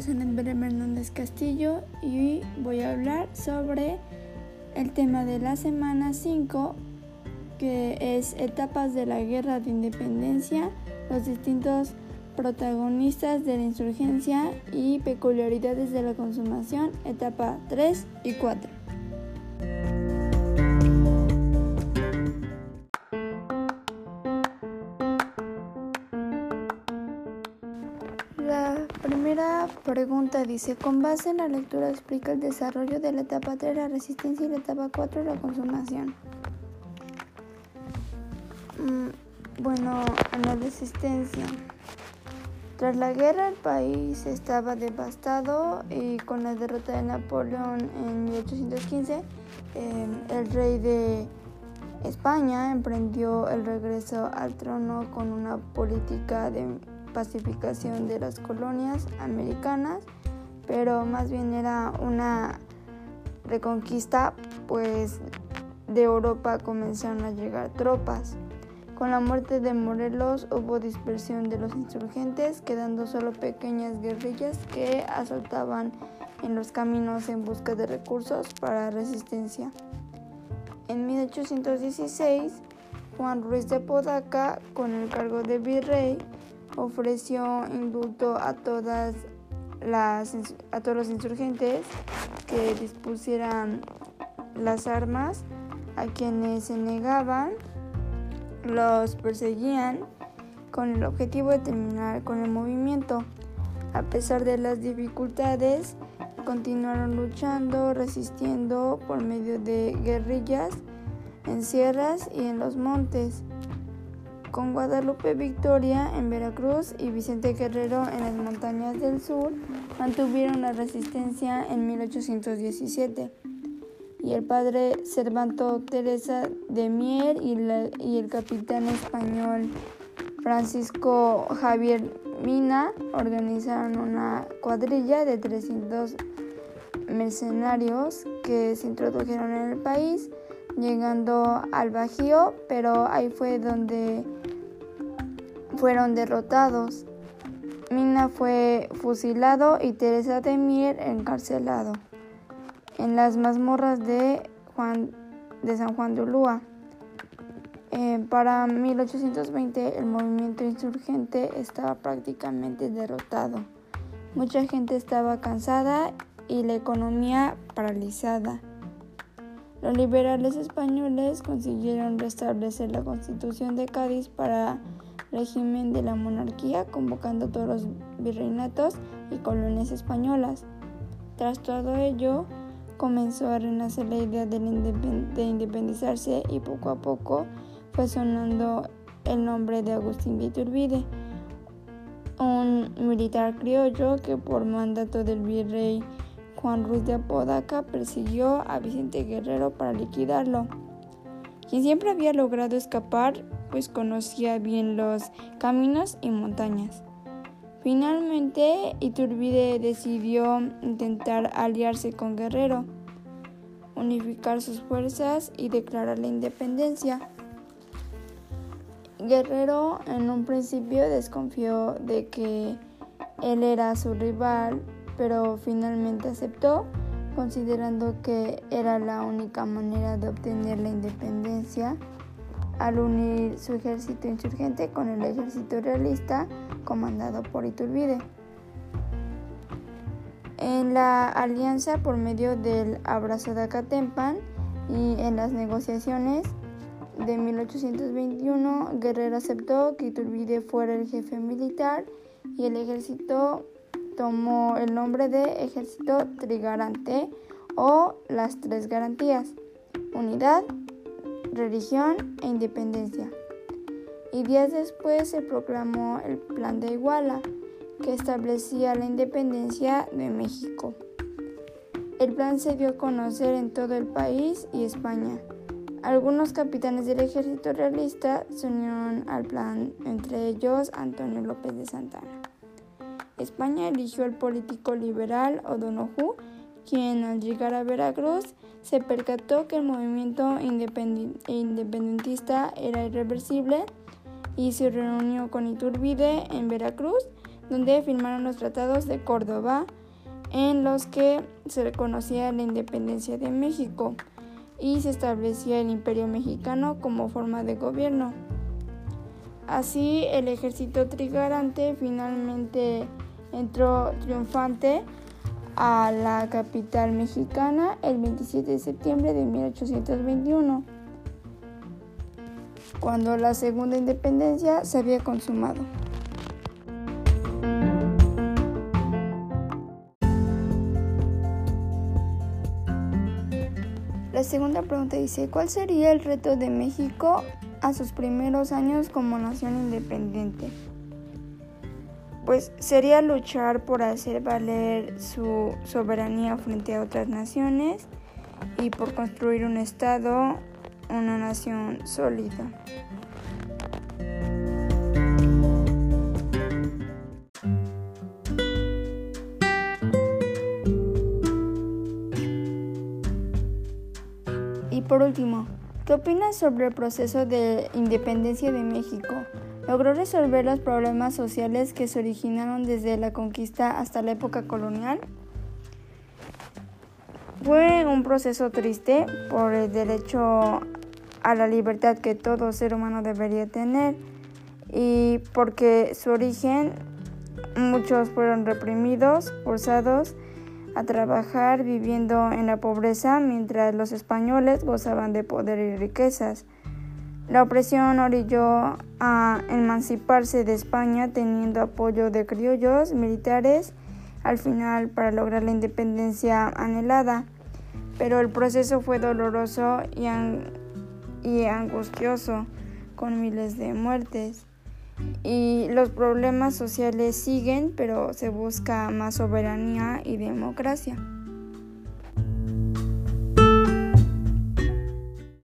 es Belén Hernández Castillo y voy a hablar sobre el tema de la semana 5, que es etapas de la guerra de independencia, los distintos protagonistas de la insurgencia y peculiaridades de la consumación, etapa 3 y 4. Pregunta dice, con base en la lectura explica el desarrollo de la etapa 3, la resistencia y la etapa 4, la consumación. Mm, bueno, en la resistencia. Tras la guerra el país estaba devastado y con la derrota de Napoleón en 1815, em, el rey de España emprendió el regreso al trono con una política de pacificación de las colonias americanas, pero más bien era una reconquista, pues de Europa comenzaron a llegar tropas. Con la muerte de Morelos hubo dispersión de los insurgentes, quedando solo pequeñas guerrillas que asaltaban en los caminos en busca de recursos para resistencia. En 1816, Juan Ruiz de Podaca, con el cargo de virrey, ofreció indulto a todas las a todos los insurgentes que dispusieran las armas a quienes se negaban los perseguían con el objetivo de terminar con el movimiento. A pesar de las dificultades continuaron luchando resistiendo por medio de guerrillas en sierras y en los montes con Guadalupe Victoria en Veracruz y Vicente Guerrero en las montañas del sur, mantuvieron la resistencia en 1817. Y el padre Cervanto Teresa de Mier y, y el capitán español Francisco Javier Mina organizaron una cuadrilla de 300 mercenarios que se introdujeron en el país, llegando al Bajío, pero ahí fue donde fueron derrotados. Mina fue fusilado y Teresa de Mier encarcelado en las mazmorras de, Juan, de San Juan de Ulúa. Eh, para 1820 el movimiento insurgente estaba prácticamente derrotado. Mucha gente estaba cansada y la economía paralizada. Los liberales españoles consiguieron restablecer la constitución de Cádiz para régimen de la monarquía, convocando todos los virreinatos y colonias españolas. Tras todo ello, comenzó a renacer la idea de, independizarse y poco a poco fue sonando el nombre de Agustín de un militar criollo que por mandato del virrey Juan Ruiz de Apodaca persiguió a Vicente Guerrero para liquidarlo, quien siempre había logrado escapar pues conocía bien los caminos y montañas. Finalmente, Iturbide decidió intentar aliarse con Guerrero, unificar sus fuerzas y declarar la independencia. Guerrero en un principio desconfió de que él era su rival, pero finalmente aceptó, considerando que era la única manera de obtener la independencia al unir su ejército insurgente con el ejército realista comandado por Iturbide. En la alianza por medio del Abrazo de Acatempan y en las negociaciones de 1821, Guerrero aceptó que Iturbide fuera el jefe militar y el ejército tomó el nombre de Ejército Trigarante o las tres garantías, unidad, religión e independencia. Y días después se proclamó el Plan de Iguala, que establecía la independencia de México. El plan se dio a conocer en todo el país y España. Algunos capitanes del ejército realista se unieron al plan, entre ellos Antonio López de Santana. España eligió al político liberal O'Donoghue, quien al llegar a Veracruz se percató que el movimiento independentista era irreversible y se reunió con Iturbide en Veracruz donde firmaron los tratados de Córdoba, en los que se reconocía la independencia de México y se establecía el imperio mexicano como forma de gobierno. Así, el ejército trigarante finalmente entró triunfante a la capital mexicana el 27 de septiembre de 1821, cuando la segunda independencia se había consumado. La segunda pregunta dice, ¿cuál sería el reto de México a sus primeros años como nación independiente? Pues sería luchar por hacer valer su soberanía frente a otras naciones y por construir un Estado, una nación sólida. Y por último, ¿qué opinas sobre el proceso de independencia de México? ¿Logró resolver los problemas sociales que se originaron desde la conquista hasta la época colonial? Fue un proceso triste por el derecho a la libertad que todo ser humano debería tener y porque su origen muchos fueron reprimidos, forzados a trabajar viviendo en la pobreza mientras los españoles gozaban de poder y riquezas. La opresión orilló a emanciparse de España teniendo apoyo de criollos militares al final para lograr la independencia anhelada, pero el proceso fue doloroso y, y angustioso, con miles de muertes. Y los problemas sociales siguen, pero se busca más soberanía y democracia.